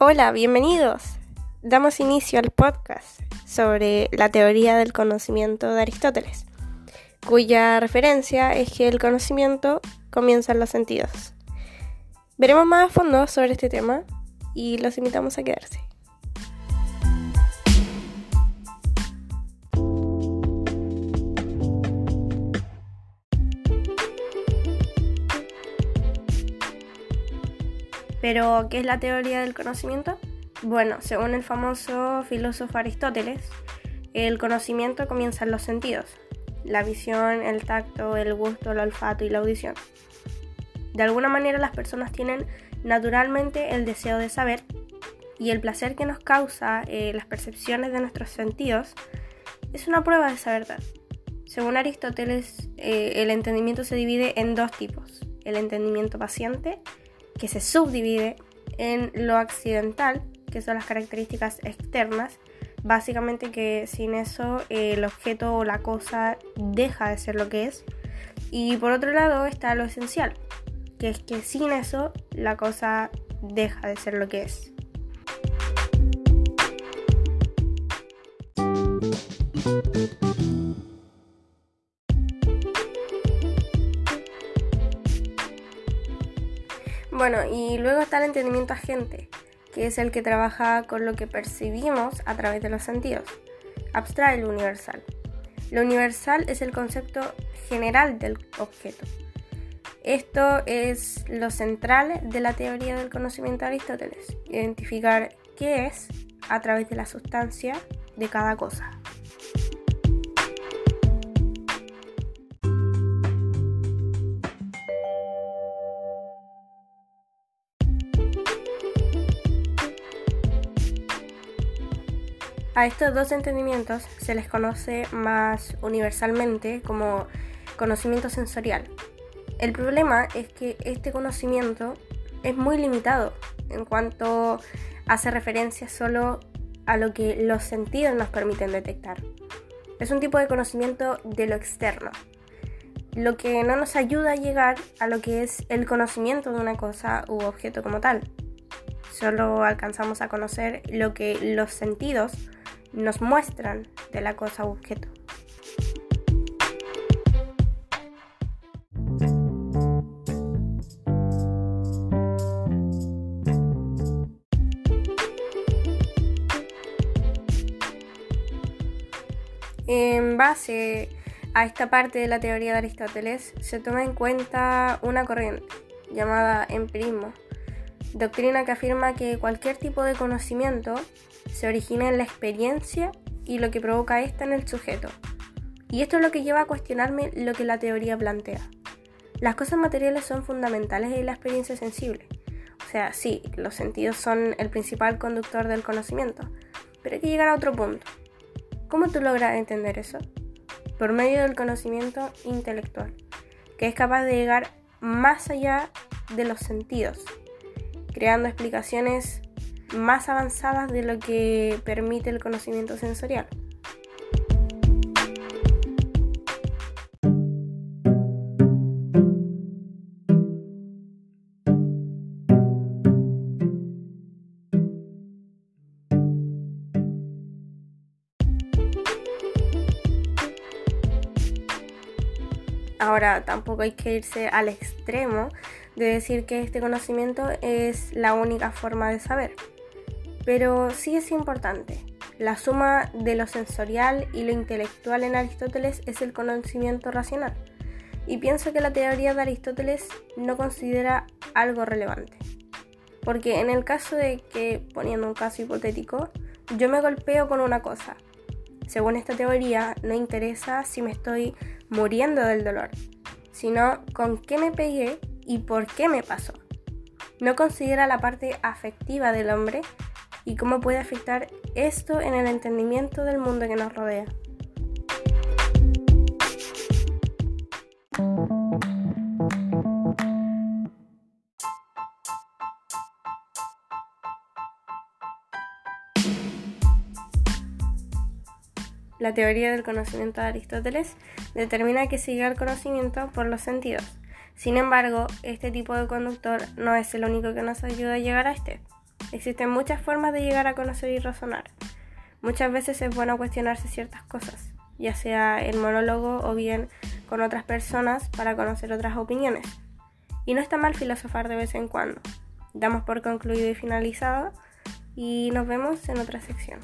Hola, bienvenidos. Damos inicio al podcast sobre la teoría del conocimiento de Aristóteles, cuya referencia es que el conocimiento comienza en los sentidos. Veremos más a fondo sobre este tema y los invitamos a quedarse. Pero, ¿qué es la teoría del conocimiento? Bueno, según el famoso filósofo Aristóteles, el conocimiento comienza en los sentidos, la visión, el tacto, el gusto, el olfato y la audición. De alguna manera las personas tienen naturalmente el deseo de saber y el placer que nos causa eh, las percepciones de nuestros sentidos es una prueba de esa verdad. Según Aristóteles, eh, el entendimiento se divide en dos tipos, el entendimiento paciente que se subdivide en lo accidental, que son las características externas, básicamente que sin eso eh, el objeto o la cosa deja de ser lo que es. Y por otro lado está lo esencial, que es que sin eso la cosa deja de ser lo que es. Bueno, y luego está el entendimiento agente, que es el que trabaja con lo que percibimos a través de los sentidos. Abstrae lo universal. Lo universal es el concepto general del objeto. Esto es lo central de la teoría del conocimiento de Aristóteles, identificar qué es a través de la sustancia de cada cosa. A estos dos entendimientos se les conoce más universalmente como conocimiento sensorial. El problema es que este conocimiento es muy limitado en cuanto hace referencia solo a lo que los sentidos nos permiten detectar. Es un tipo de conocimiento de lo externo, lo que no nos ayuda a llegar a lo que es el conocimiento de una cosa u objeto como tal. Solo alcanzamos a conocer lo que los sentidos nos muestran de la cosa objeto. En base a esta parte de la teoría de Aristóteles se toma en cuenta una corriente llamada empirismo, doctrina que afirma que cualquier tipo de conocimiento se origina en la experiencia y lo que provoca esta en el sujeto. Y esto es lo que lleva a cuestionarme lo que la teoría plantea. Las cosas materiales son fundamentales en la experiencia sensible. O sea, sí, los sentidos son el principal conductor del conocimiento, pero hay que llegar a otro punto. ¿Cómo tú logras entender eso? Por medio del conocimiento intelectual, que es capaz de llegar más allá de los sentidos, creando explicaciones más avanzadas de lo que permite el conocimiento sensorial. Ahora, tampoco hay que irse al extremo de decir que este conocimiento es la única forma de saber pero sí es importante. La suma de lo sensorial y lo intelectual en Aristóteles es el conocimiento racional. Y pienso que la teoría de Aristóteles no considera algo relevante. Porque en el caso de que, poniendo un caso hipotético, yo me golpeo con una cosa. Según esta teoría, no interesa si me estoy muriendo del dolor, sino con qué me pegué y por qué me pasó. No considera la parte afectiva del hombre y cómo puede afectar esto en el entendimiento del mundo que nos rodea. La teoría del conocimiento de Aristóteles determina que llega al conocimiento por los sentidos. Sin embargo, este tipo de conductor no es el único que nos ayuda a llegar a este. Existen muchas formas de llegar a conocer y razonar. Muchas veces es bueno cuestionarse ciertas cosas, ya sea en monólogo o bien con otras personas para conocer otras opiniones. Y no está mal filosofar de vez en cuando. Damos por concluido y finalizado y nos vemos en otra sección.